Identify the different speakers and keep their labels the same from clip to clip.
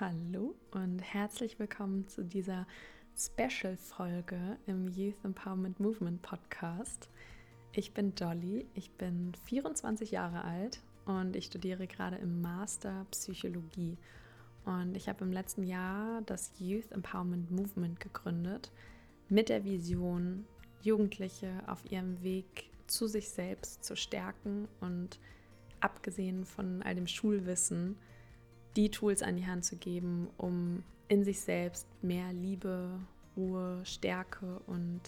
Speaker 1: Hallo und herzlich willkommen zu dieser Special-Folge im Youth Empowerment Movement Podcast. Ich bin Dolly, ich bin 24 Jahre alt und ich studiere gerade im Master Psychologie. Und ich habe im letzten Jahr das Youth Empowerment Movement gegründet mit der Vision, Jugendliche auf ihrem Weg zu sich selbst zu stärken und abgesehen von all dem Schulwissen, die Tools an die Hand zu geben, um in sich selbst mehr Liebe, Ruhe, Stärke und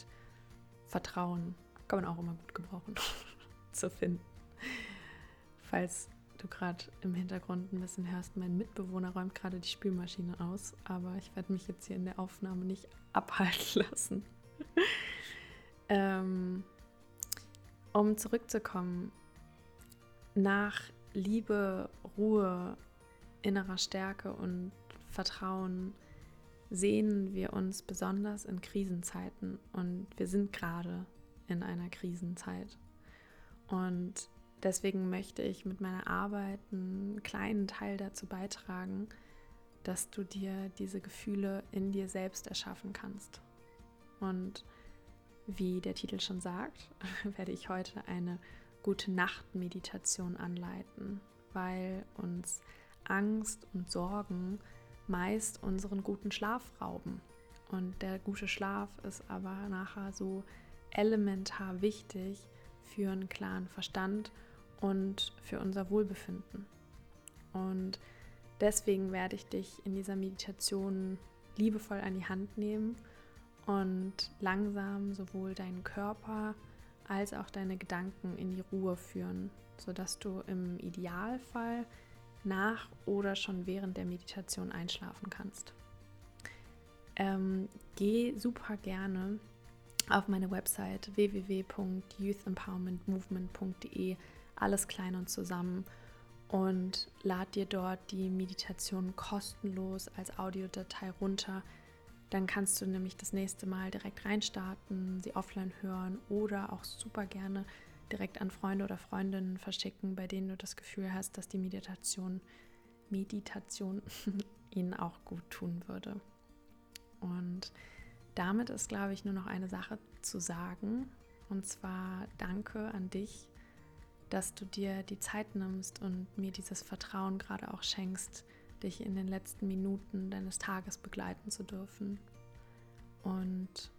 Speaker 1: Vertrauen, kann man auch immer gut gebrauchen, zu finden. Falls du gerade im Hintergrund ein bisschen hörst, mein Mitbewohner räumt gerade die Spülmaschine aus, aber ich werde mich jetzt hier in der Aufnahme nicht abhalten lassen. ähm, um zurückzukommen, nach Liebe, Ruhe, innerer Stärke und Vertrauen sehnen wir uns besonders in Krisenzeiten und wir sind gerade in einer Krisenzeit. Und deswegen möchte ich mit meiner Arbeit einen kleinen Teil dazu beitragen, dass du dir diese Gefühle in dir selbst erschaffen kannst. Und wie der Titel schon sagt, werde ich heute eine gute Nacht-Meditation anleiten, weil uns Angst und Sorgen meist unseren guten Schlaf rauben. Und der gute Schlaf ist aber nachher so elementar wichtig für einen klaren Verstand und für unser Wohlbefinden. Und deswegen werde ich dich in dieser Meditation liebevoll an die Hand nehmen und langsam sowohl deinen Körper als auch deine Gedanken in die Ruhe führen, sodass du im Idealfall nach oder schon während der Meditation einschlafen kannst. Ähm, geh super gerne auf meine Website www.youthempowermentmovement.de, alles klein und zusammen und lad dir dort die Meditation kostenlos als Audiodatei runter. Dann kannst du nämlich das nächste Mal direkt reinstarten, sie offline hören oder auch super gerne direkt an Freunde oder Freundinnen verschicken, bei denen du das Gefühl hast, dass die Meditation, Meditation ihnen auch gut tun würde. Und damit ist, glaube ich, nur noch eine Sache zu sagen. Und zwar danke an dich, dass du dir die Zeit nimmst und mir dieses Vertrauen gerade auch schenkst, dich in den letzten Minuten deines Tages begleiten zu dürfen. Und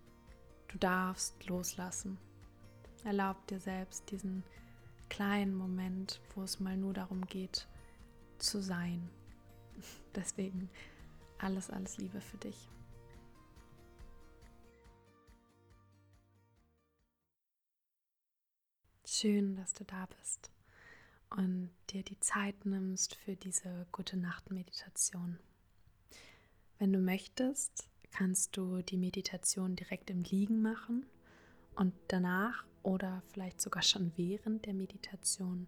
Speaker 1: du darfst loslassen. Erlaub dir selbst diesen kleinen Moment, wo es mal nur darum geht, zu sein. Deswegen alles, alles Liebe für dich. Schön, dass du da bist und dir die Zeit nimmst für diese gute Nacht Meditation. Wenn du möchtest, kannst du die Meditation direkt im Liegen machen und danach oder vielleicht sogar schon während der Meditation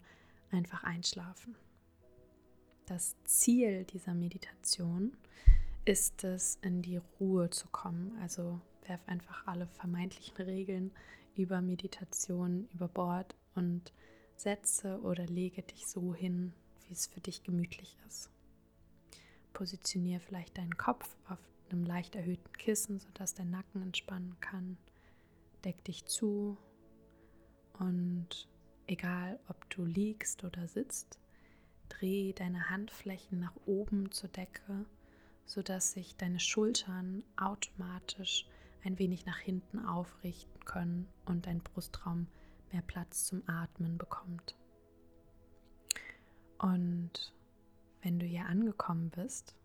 Speaker 1: einfach einschlafen. Das Ziel dieser Meditation ist es, in die Ruhe zu kommen. Also werf einfach alle vermeintlichen Regeln über Meditation über Bord und setze oder lege dich so hin, wie es für dich gemütlich ist. Positioniere vielleicht deinen Kopf auf einem leicht erhöhten Kissen, sodass der Nacken entspannen kann. Deck dich zu und egal, ob du liegst oder sitzt, dreh deine Handflächen nach oben zur Decke, sodass sich deine Schultern automatisch ein wenig nach hinten aufrichten können und dein Brustraum mehr Platz zum Atmen bekommt. Und wenn du hier angekommen bist,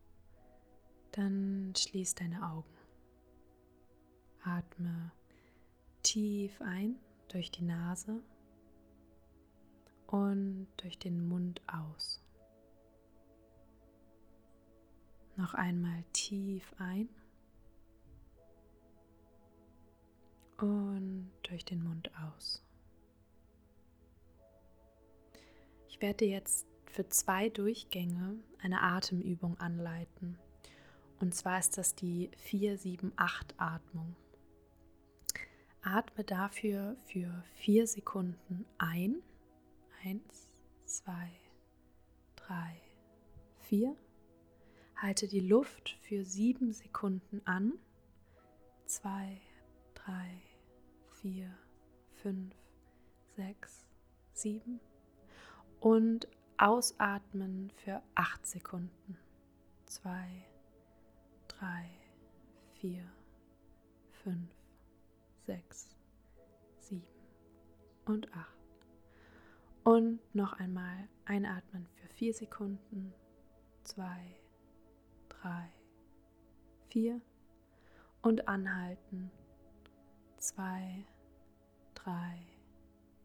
Speaker 1: dann schließ deine Augen. Atme tief ein durch die Nase und durch den Mund aus. Noch einmal tief ein und durch den Mund aus. Ich werde jetzt für zwei Durchgänge eine Atemübung anleiten. Und zwar ist das die 4-7-8-Atmung. Atme dafür für vier Sekunden ein. Eins, zwei, drei, vier. Halte die Luft für sieben Sekunden an. Zwei, drei, vier, fünf, sechs, sieben. Und ausatmen für acht Sekunden. Zwei, drei, vier, fünf, sechs, sieben und acht. Und noch einmal einatmen für vier Sekunden. Zwei, drei, vier und anhalten. Zwei, drei,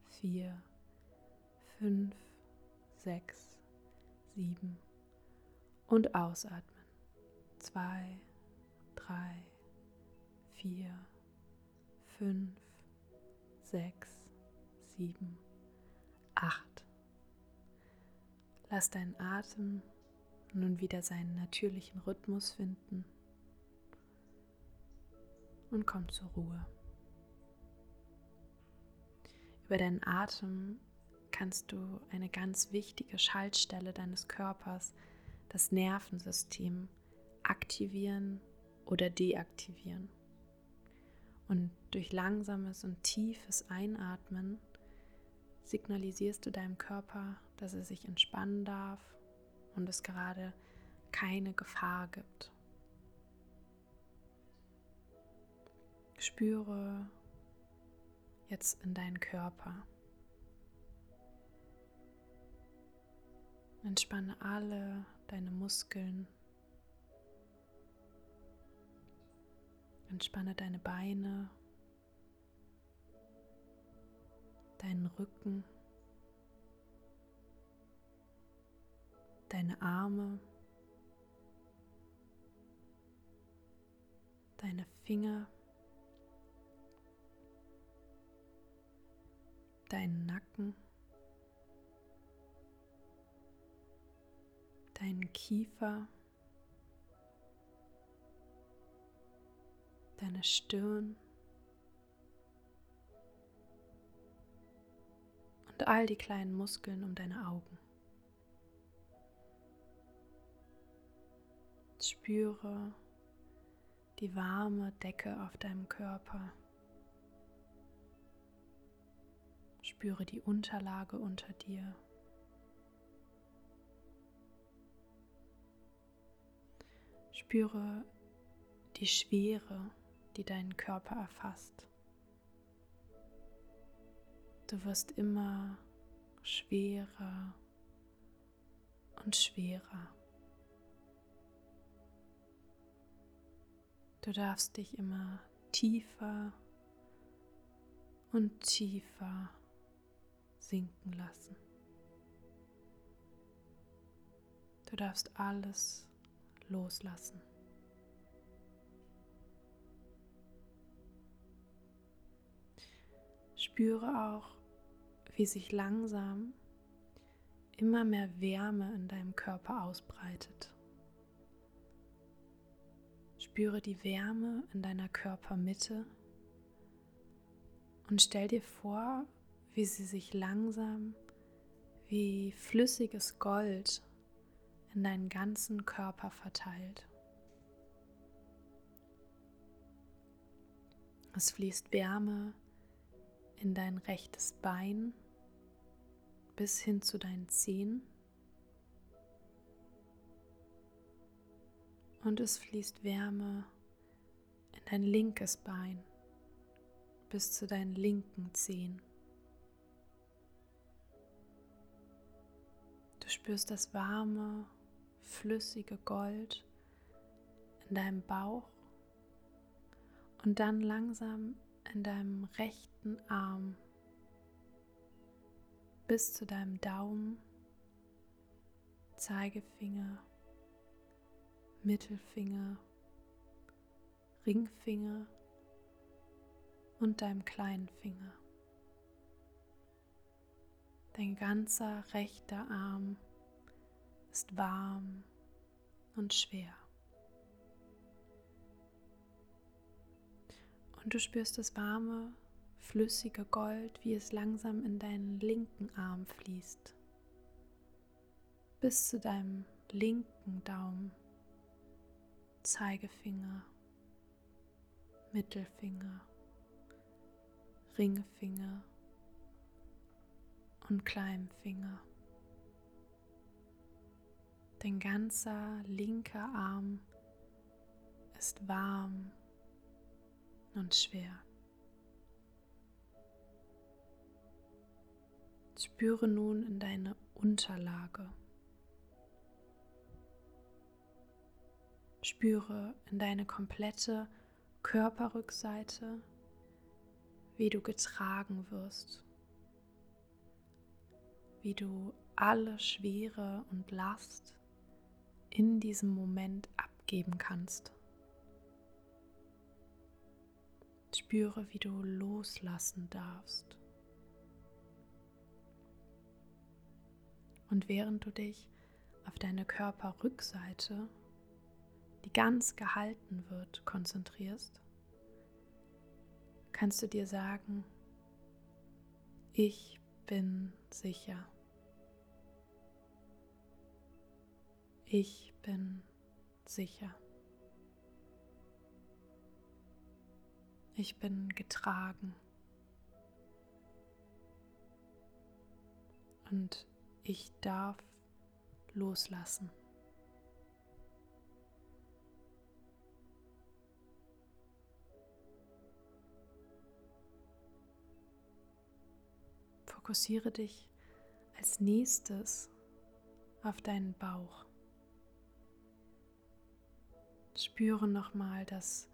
Speaker 1: vier, fünf, sechs, sieben und ausatmen. Zwei, drei, vier, fünf, sechs, sieben, acht. Lass deinen Atem nun wieder seinen natürlichen Rhythmus finden und komm zur Ruhe. Über deinen Atem kannst du eine ganz wichtige Schaltstelle deines Körpers, das Nervensystem, aktivieren oder deaktivieren. Und durch langsames und tiefes Einatmen signalisierst du deinem Körper, dass er sich entspannen darf und es gerade keine Gefahr gibt. Spüre jetzt in deinen Körper. Entspanne alle deine Muskeln. Entspanne deine Beine, deinen Rücken. deine Arme, deine Finger, deinen Nacken, deinen Kiefer, deine Stirn und all die kleinen Muskeln um deine Augen. Spüre die warme Decke auf deinem Körper. Spüre die Unterlage unter dir. Spüre die Schwere, die deinen Körper erfasst. Du wirst immer schwerer und schwerer. Du darfst dich immer tiefer und tiefer sinken lassen. Du darfst alles loslassen. Spüre auch, wie sich langsam immer mehr Wärme in deinem Körper ausbreitet. Spüre die Wärme in deiner Körpermitte und stell dir vor, wie sie sich langsam wie flüssiges Gold in deinen ganzen Körper verteilt. Es fließt Wärme in dein rechtes Bein bis hin zu deinen Zehen. und es fließt Wärme in dein linkes Bein bis zu deinen linken Zehen. Du spürst das warme, flüssige Gold in deinem Bauch und dann langsam in deinem rechten Arm bis zu deinem Daumen, Zeigefinger Mittelfinger, Ringfinger und deinem kleinen Finger. Dein ganzer rechter Arm ist warm und schwer. Und du spürst das warme, flüssige Gold, wie es langsam in deinen linken Arm fließt, bis zu deinem linken Daumen. Zeigefinger, Mittelfinger, Ringfinger. Und Kleinfinger. Dein ganzer linker Arm ist warm und schwer. Spüre nun in deine Unterlage. Spüre in deine komplette Körperrückseite, wie du getragen wirst, wie du alle Schwere und Last in diesem Moment abgeben kannst. Spüre, wie du loslassen darfst. Und während du dich auf deine Körperrückseite, die ganz gehalten wird, konzentrierst, kannst du dir sagen, ich bin sicher. Ich bin sicher. Ich bin getragen. Und ich darf loslassen. Fokussiere dich als nächstes auf deinen Bauch. Spüre nochmal das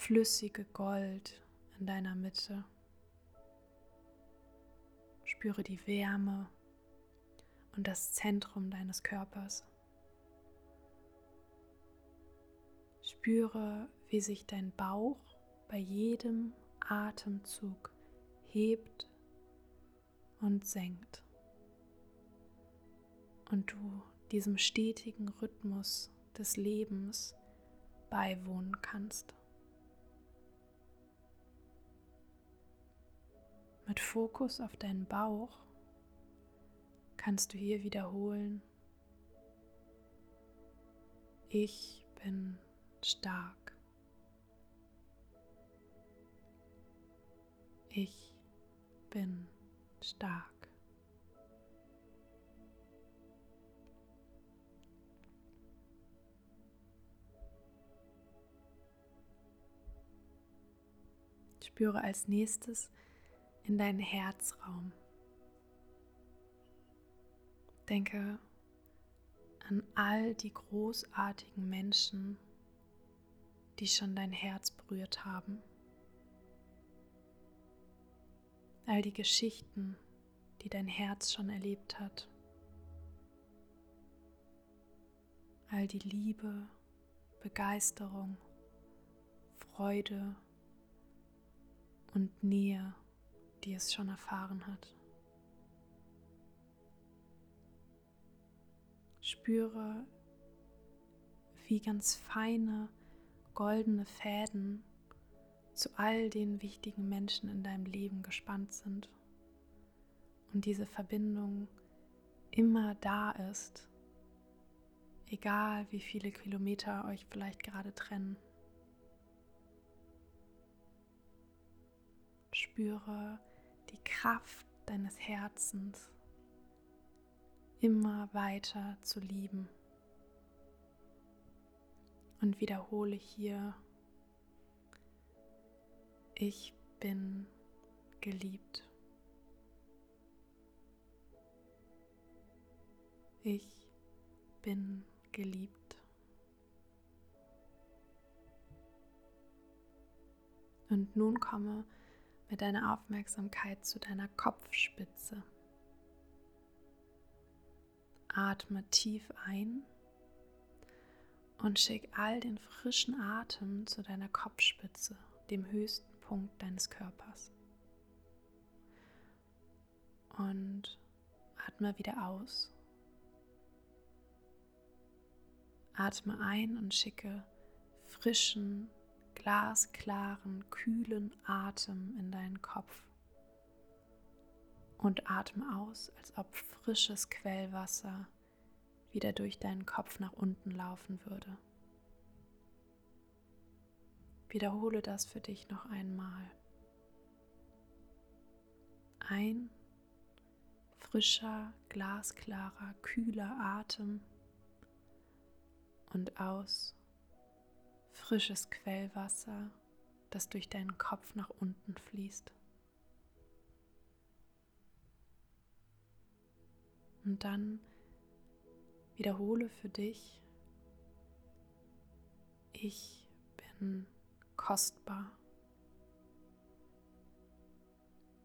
Speaker 1: flüssige Gold in deiner Mitte. Spüre die Wärme und das Zentrum deines Körpers. Spüre, wie sich dein Bauch bei jedem Atemzug hebt und senkt und du diesem stetigen Rhythmus des Lebens beiwohnen kannst. Mit Fokus auf deinen Bauch kannst du hier wiederholen, ich bin stark. Ich bin stark. Spüre als nächstes in deinen Herzraum. Denke an all die großartigen Menschen, die schon dein Herz berührt haben. All die Geschichten, die dein Herz schon erlebt hat. All die Liebe, Begeisterung, Freude und Nähe, die es schon erfahren hat. Spüre, wie ganz feine goldene Fäden zu all den wichtigen Menschen in deinem Leben gespannt sind und diese Verbindung immer da ist, egal wie viele Kilometer euch vielleicht gerade trennen. Spüre die Kraft deines Herzens immer weiter zu lieben. Und wiederhole hier, ich bin geliebt. Ich bin geliebt. Und nun komme mit deiner Aufmerksamkeit zu deiner Kopfspitze. Atme tief ein und schick all den frischen Atem zu deiner Kopfspitze, dem höchsten Punkt deines Körpers. Und atme wieder aus. Atme ein und schicke frischen, glasklaren, kühlen Atem in deinen Kopf. Und atme aus, als ob frisches Quellwasser wieder durch deinen Kopf nach unten laufen würde. Wiederhole das für dich noch einmal. Ein frischer, glasklarer, kühler Atem und aus frisches Quellwasser, das durch deinen Kopf nach unten fließt. Und dann wiederhole für dich, ich bin kostbar.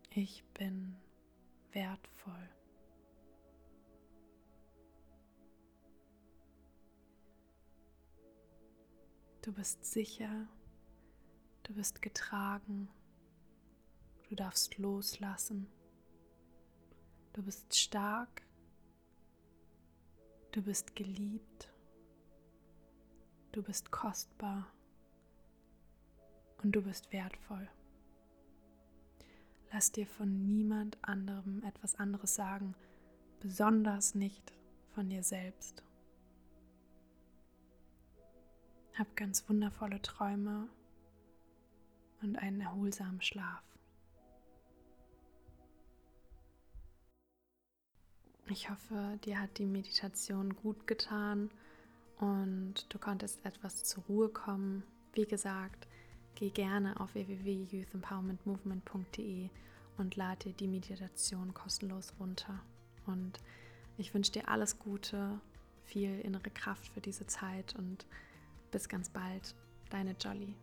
Speaker 1: Ich bin wertvoll. Du bist sicher, du bist getragen, du darfst loslassen, du bist stark, du bist geliebt, du bist kostbar. Und du bist wertvoll. Lass dir von niemand anderem etwas anderes sagen, besonders nicht von dir selbst. Hab ganz wundervolle Träume und einen erholsamen Schlaf. Ich hoffe, dir hat die Meditation gut getan und du konntest etwas zur Ruhe kommen. Wie gesagt, geh gerne auf www.youthempowermentmovement.de und lade dir die Meditation kostenlos runter. Und ich wünsche dir alles Gute, viel innere Kraft für diese Zeit und bis ganz bald, deine Jolly.